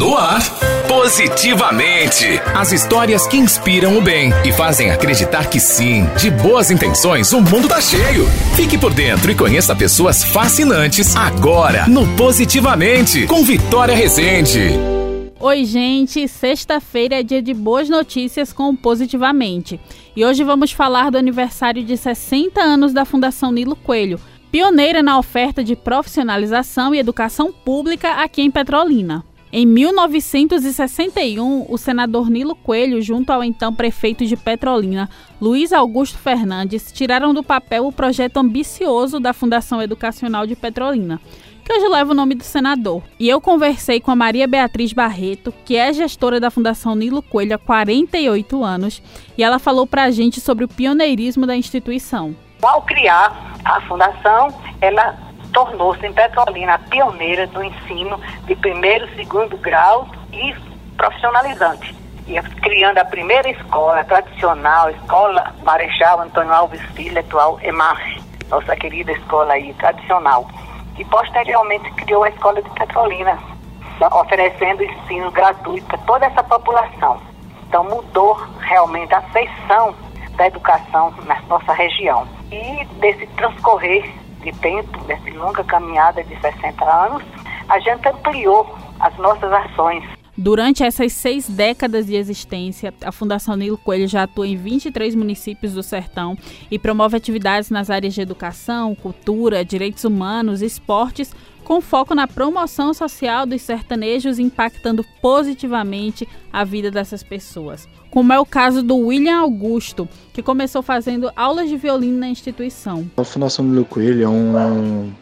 No ar, Positivamente. As histórias que inspiram o bem e fazem acreditar que sim, de boas intenções, o mundo tá cheio. Fique por dentro e conheça pessoas fascinantes agora no Positivamente, com Vitória Rezende. Oi, gente! Sexta-feira é dia de boas notícias com Positivamente. E hoje vamos falar do aniversário de 60 anos da Fundação Nilo Coelho, pioneira na oferta de profissionalização e educação pública aqui em Petrolina. Em 1961, o senador Nilo Coelho, junto ao então prefeito de Petrolina, Luiz Augusto Fernandes, tiraram do papel o projeto ambicioso da Fundação Educacional de Petrolina, que hoje leva o nome do senador. E eu conversei com a Maria Beatriz Barreto, que é gestora da Fundação Nilo Coelho há 48 anos, e ela falou para a gente sobre o pioneirismo da instituição. Ao criar a fundação, ela tornou-se em Petrolina a pioneira do ensino de primeiro segundo grau e profissionalizante. E criando a primeira escola tradicional, Escola Marechal Antônio Alves Filho, atual EMAR, nossa querida escola aí tradicional. E posteriormente criou a Escola de Petrolina, oferecendo ensino gratuito a toda essa população. Então mudou realmente a feição da educação na nossa região. E desse transcorrer de tempo, dessa longa caminhada de 60 anos, a gente ampliou as nossas ações. Durante essas seis décadas de existência, a Fundação Nilo Coelho já atua em 23 municípios do Sertão e promove atividades nas áreas de educação, cultura, direitos humanos, esportes, com foco na promoção social dos sertanejos, impactando positivamente a vida dessas pessoas. Como é o caso do William Augusto, que começou fazendo aulas de violino na instituição. A Fundação Nilo Coelho é um,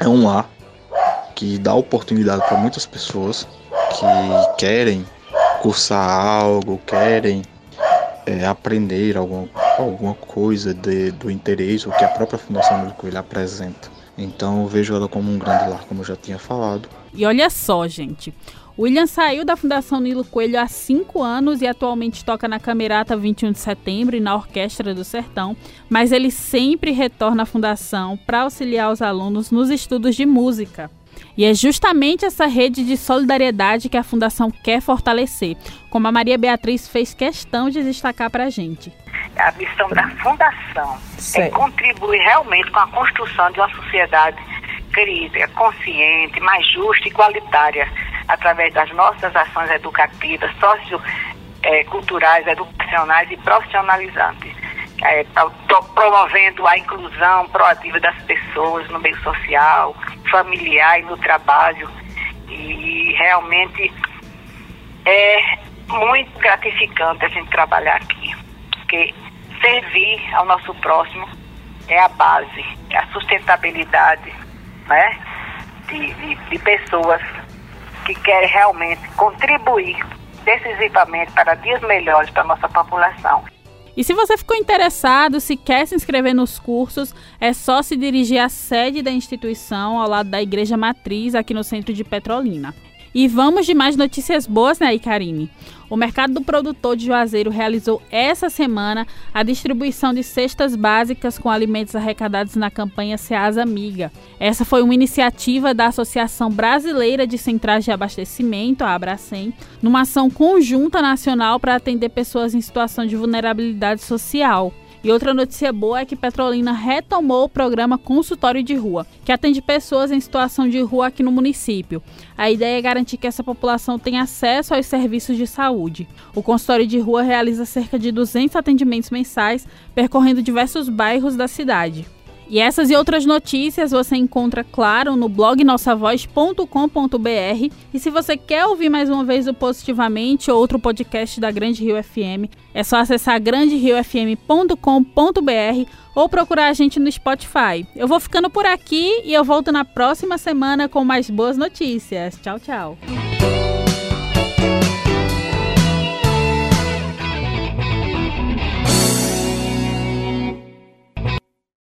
é um lar que dá oportunidade para muitas pessoas que querem cursar algo, querem é, aprender alguma, alguma coisa de, do interesse, o que a própria Fundação Nilo Coelho apresenta. Então eu vejo ela como um grande lar, como eu já tinha falado. E olha só, gente. William saiu da Fundação Nilo Coelho há cinco anos e atualmente toca na Camerata 21 de Setembro e na Orquestra do Sertão, mas ele sempre retorna à Fundação para auxiliar os alunos nos estudos de música. E é justamente essa rede de solidariedade que a Fundação quer fortalecer, como a Maria Beatriz fez questão de destacar para a gente. A missão da Fundação é contribuir realmente com a construção de uma sociedade crítica, consciente, mais justa e igualitária, através das nossas ações educativas, socioculturais, educacionais e profissionalizantes. É, promovendo a inclusão proativa das pessoas no meio social, familiar e no trabalho. E realmente é muito gratificante a gente trabalhar aqui, porque servir ao nosso próximo é a base, é a sustentabilidade né, de, de, de pessoas que querem realmente contribuir decisivamente para dias melhores para a nossa população. E se você ficou interessado, se quer se inscrever nos cursos, é só se dirigir à sede da instituição, ao lado da Igreja Matriz, aqui no centro de Petrolina. E vamos de mais notícias boas, né, Karine? O mercado do produtor de Juazeiro realizou essa semana a distribuição de cestas básicas com alimentos arrecadados na campanha Seasa Amiga. Essa foi uma iniciativa da Associação Brasileira de Centrais de Abastecimento, a Abracem, numa ação conjunta nacional para atender pessoas em situação de vulnerabilidade social. E outra notícia boa é que Petrolina retomou o programa Consultório de Rua, que atende pessoas em situação de rua aqui no município. A ideia é garantir que essa população tenha acesso aos serviços de saúde. O consultório de rua realiza cerca de 200 atendimentos mensais, percorrendo diversos bairros da cidade. E essas e outras notícias você encontra, claro, no blog nossavoz.com.br. E se você quer ouvir mais uma vez o Positivamente ou outro podcast da Grande Rio FM, é só acessar granderiofm.com.br ou procurar a gente no Spotify. Eu vou ficando por aqui e eu volto na próxima semana com mais boas notícias. Tchau, tchau.